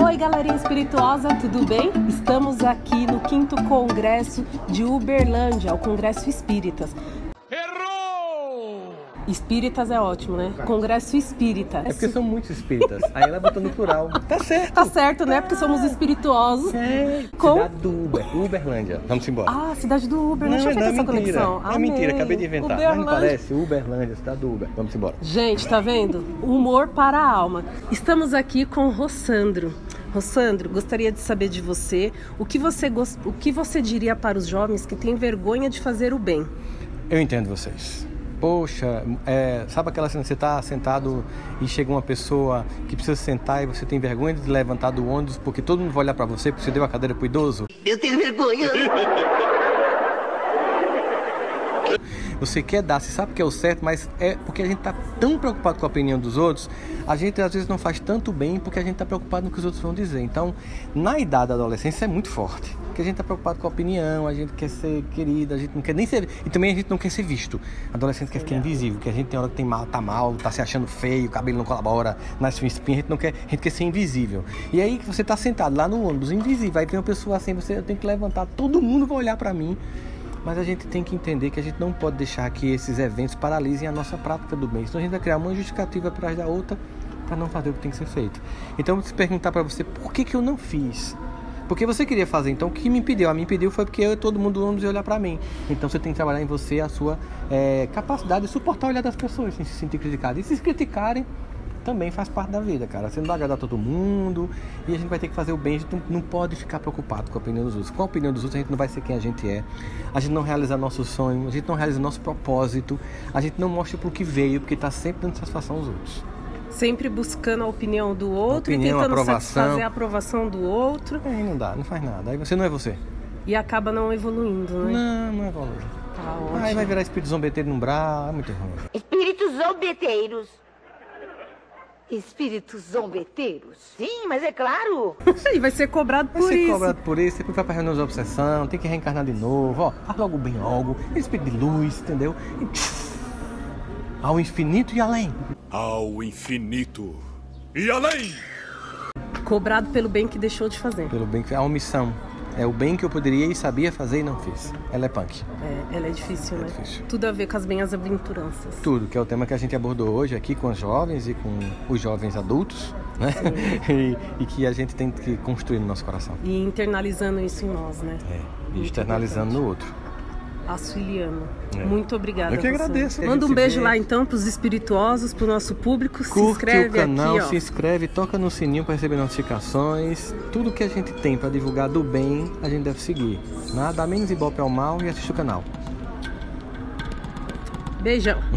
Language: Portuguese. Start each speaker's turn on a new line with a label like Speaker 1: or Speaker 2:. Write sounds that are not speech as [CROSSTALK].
Speaker 1: Oi, galerinha espirituosa, tudo bem? Estamos aqui no quinto congresso de Uberlândia, o Congresso Espíritas. Espíritas é ótimo, né? Congresso Espírita.
Speaker 2: É porque são muitos espíritas. Aí ela botou no plural. Tá certo.
Speaker 1: Tá certo, né? Porque somos espirituosos.
Speaker 2: É.
Speaker 1: Com-
Speaker 2: Cidade do Uber. Uberlândia. Vamos embora.
Speaker 1: Ah, cidade do Uber. Não, feito
Speaker 2: não,
Speaker 1: essa
Speaker 2: mentira.
Speaker 1: conexão.
Speaker 2: Não é mentira, acabei de inventar. Mas não
Speaker 1: Uberlândia.
Speaker 2: parece? Uberlândia, cidade do Uber. Vamos embora.
Speaker 1: Gente, tá vendo? Humor para a alma. Estamos aqui com o Rossandro. Rossandro, gostaria de saber de você o que você, o que você diria para os jovens que têm vergonha de fazer o bem.
Speaker 2: Eu entendo vocês. Poxa, é, sabe aquela cena, você tá sentado e chega uma pessoa que precisa sentar e você tem vergonha de levantar do ônibus porque todo mundo vai olhar pra você porque você deu a cadeira pro idoso?
Speaker 3: Eu tenho vergonha. [LAUGHS]
Speaker 2: Você quer dar, você sabe que é o certo, mas é porque a gente tá tão preocupado com a opinião dos outros, a gente às vezes não faz tanto bem porque a gente tá preocupado no que os outros vão dizer. Então, na idade da adolescência é muito forte, porque a gente tá preocupado com a opinião, a gente quer ser querida, a gente não quer nem ser, e também a gente não quer ser visto. Adolescente quer ficar invisível, que a gente tem hora que tem mal, tá mal, tá se achando feio, o cabelo não colabora, nasce uma espinha, a gente não quer, a gente quer ser invisível. E aí você tá sentado lá no ônibus invisível, aí tem uma pessoa assim, você tem que levantar, todo mundo vai olhar para mim. Mas a gente tem que entender que a gente não pode deixar que esses eventos paralisem a nossa prática do bem. Senão a gente vai criar uma justificativa atrás da outra para não fazer o que tem que ser feito. Então, se perguntar para você por que, que eu não fiz, porque você queria fazer, então o que me impediu? A me impediu foi porque eu, todo mundo ia olhar para mim. Então você tem que trabalhar em você a sua eh, capacidade de suportar o olhar das pessoas sem se sentir criticado. E se criticarem, também faz parte da vida, cara. Você não vai agradar todo mundo e a gente vai ter que fazer o bem. A gente não, não pode ficar preocupado com a opinião dos outros. Com a opinião dos outros, a gente não vai ser quem a gente é. A gente não realiza nosso sonho, a gente não realiza nosso propósito, a gente não mostra pro que veio, porque tá sempre dando satisfação aos outros.
Speaker 1: Sempre buscando a opinião do outro
Speaker 2: Opinião,
Speaker 1: e tentando
Speaker 2: aprovação.
Speaker 1: satisfazer a aprovação do outro
Speaker 2: Aí não dá, não faz nada. Aí você não é você.
Speaker 1: e acaba não evoluindo, né?
Speaker 2: Não, não é valor.
Speaker 1: Tá
Speaker 2: Aí vai
Speaker 1: ótimo.
Speaker 2: virar espírito zombeteiro no braço, é muito ruim.
Speaker 3: Espíritos zombeteiros. Espíritos zombeteiros? Sim, mas é claro.
Speaker 1: E vai ser cobrado
Speaker 2: Vai
Speaker 1: por
Speaker 2: ser
Speaker 1: isso.
Speaker 2: cobrado por isso, depois vai pra reunião de obsessão, tem que reencarnar de novo, ó, faz logo bem logo, espírito de luz, entendeu? E, tchuf, ao infinito e além.
Speaker 4: Ao infinito e além!
Speaker 1: Cobrado pelo bem que deixou de fazer.
Speaker 2: Pelo bem que a omissão. É o bem que eu poderia e sabia fazer e não fiz. Ela é punk.
Speaker 1: É, ela é difícil, né?
Speaker 2: difícil.
Speaker 1: Tudo a ver com as bem-aventuranças.
Speaker 2: Tudo, que é o tema que a gente abordou hoje aqui com os jovens e com os jovens adultos, né? [LAUGHS] e, e que a gente tem que construir no nosso coração.
Speaker 1: E internalizando isso em nós, né?
Speaker 2: É, e
Speaker 1: Muito
Speaker 2: externalizando no outro.
Speaker 1: Auxiliando.
Speaker 2: É.
Speaker 1: Muito obrigada.
Speaker 2: Eu que agradeço.
Speaker 1: Manda um beijo
Speaker 2: vê-
Speaker 1: lá então pros espirituosos, pro nosso público. se
Speaker 2: Curte
Speaker 1: inscreve
Speaker 2: o canal,
Speaker 1: aqui,
Speaker 2: se inscreve, toca no sininho para receber notificações. Tudo que a gente tem para divulgar do bem, a gente deve seguir. Nada menos ibope ao mal e assiste o canal.
Speaker 1: Beijão. [LAUGHS]